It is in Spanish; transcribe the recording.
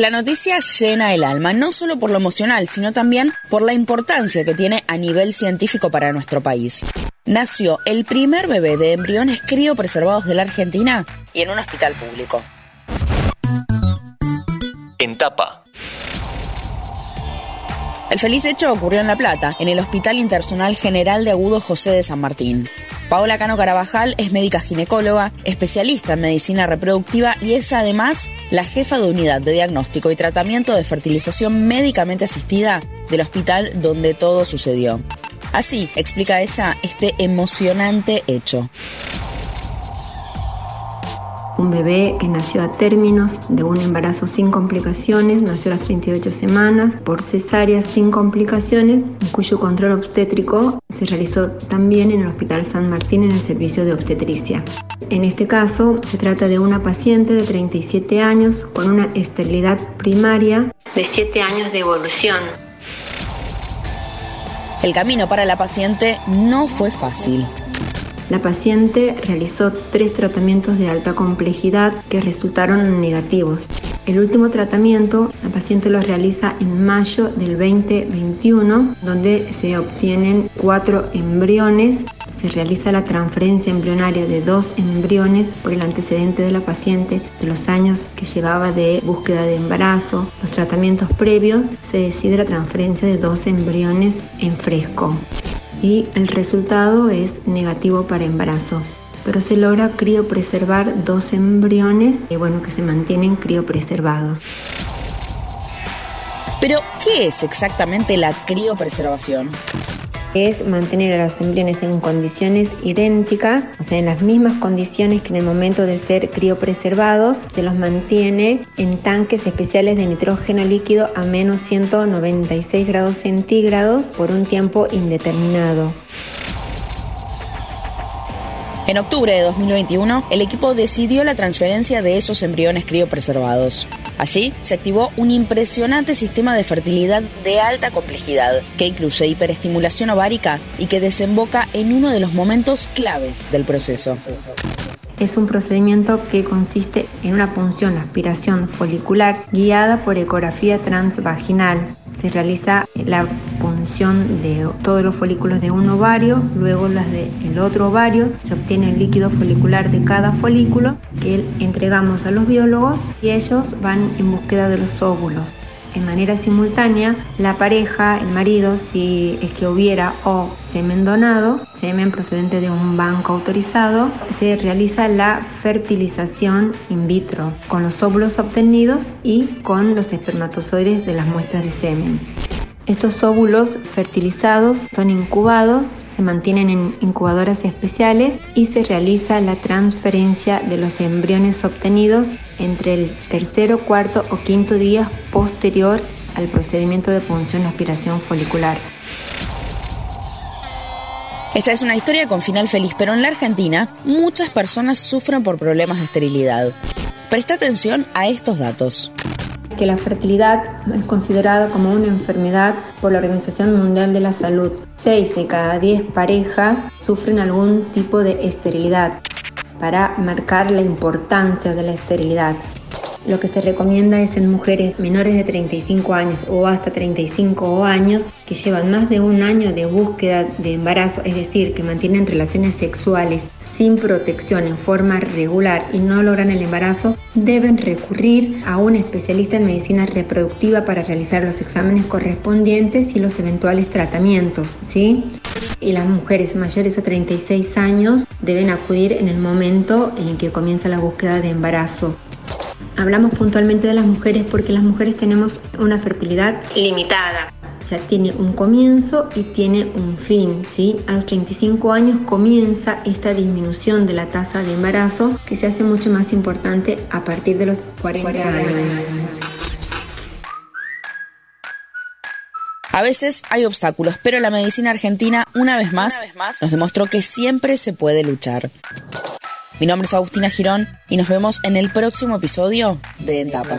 La noticia llena el alma, no solo por lo emocional, sino también por la importancia que tiene a nivel científico para nuestro país. Nació el primer bebé de embriones criopreservados de la Argentina y en un hospital público. En tapa. El feliz hecho ocurrió en La Plata, en el Hospital Internacional General de Agudo José de San Martín. Paola Cano Carabajal es médica ginecóloga, especialista en medicina reproductiva y es además la jefa de unidad de diagnóstico y tratamiento de fertilización médicamente asistida del hospital donde todo sucedió. Así explica ella este emocionante hecho un bebé que nació a términos de un embarazo sin complicaciones, nació a las 38 semanas por cesárea sin complicaciones, cuyo control obstétrico se realizó también en el Hospital San Martín en el servicio de obstetricia. En este caso se trata de una paciente de 37 años con una esterilidad primaria de 7 años de evolución. El camino para la paciente no fue fácil. La paciente realizó tres tratamientos de alta complejidad que resultaron negativos. El último tratamiento la paciente lo realiza en mayo del 2021, donde se obtienen cuatro embriones. Se realiza la transferencia embrionaria de dos embriones por el antecedente de la paciente de los años que llevaba de búsqueda de embarazo, los tratamientos previos. Se decide la transferencia de dos embriones en fresco y el resultado es negativo para embarazo. Pero se logra criopreservar dos embriones y bueno, que se mantienen criopreservados. Pero, ¿qué es exactamente la criopreservación? Es mantener a los embriones en condiciones idénticas, o sea, en las mismas condiciones que en el momento de ser criopreservados, se los mantiene en tanques especiales de nitrógeno líquido a menos 196 grados centígrados por un tiempo indeterminado. En octubre de 2021, el equipo decidió la transferencia de esos embriones criopreservados. Allí se activó un impresionante sistema de fertilidad de alta complejidad que incluye hiperestimulación ovárica y que desemboca en uno de los momentos claves del proceso. Es un procedimiento que consiste en una punción aspiración folicular guiada por ecografía transvaginal. Se realiza la de todos los folículos de un ovario, luego las del otro ovario, se obtiene el líquido folicular de cada folículo que entregamos a los biólogos y ellos van en búsqueda de los óvulos en manera simultánea la pareja, el marido, si es que hubiera o semen donado, semen procedente de un banco autorizado, se realiza la fertilización in vitro con los óvulos obtenidos y con los espermatozoides de las muestras de semen. Estos óvulos fertilizados son incubados se mantienen en incubadoras especiales y se realiza la transferencia de los embriones obtenidos entre el tercero, cuarto o quinto día posterior al procedimiento de punción aspiración folicular. Esta es una historia con final feliz, pero en la Argentina muchas personas sufren por problemas de esterilidad. Presta atención a estos datos que la fertilidad es considerada como una enfermedad por la Organización Mundial de la Salud. 6 de cada 10 parejas sufren algún tipo de esterilidad para marcar la importancia de la esterilidad. Lo que se recomienda es en mujeres menores de 35 años o hasta 35 años que llevan más de un año de búsqueda de embarazo, es decir, que mantienen relaciones sexuales sin protección en forma regular y no logran el embarazo, deben recurrir a un especialista en medicina reproductiva para realizar los exámenes correspondientes y los eventuales tratamientos, ¿sí? Y las mujeres mayores a 36 años deben acudir en el momento en que comienza la búsqueda de embarazo. Hablamos puntualmente de las mujeres porque las mujeres tenemos una fertilidad limitada sea, tiene un comienzo y tiene un fin. ¿sí? A los 35 años comienza esta disminución de la tasa de embarazo que se hace mucho más importante a partir de los 40, años. A veces hay obstáculos, pero la medicina argentina, una vez más, nos demostró que siempre se puede luchar. Mi nombre es Agustina Girón y nos vemos en el próximo episodio de Entapa.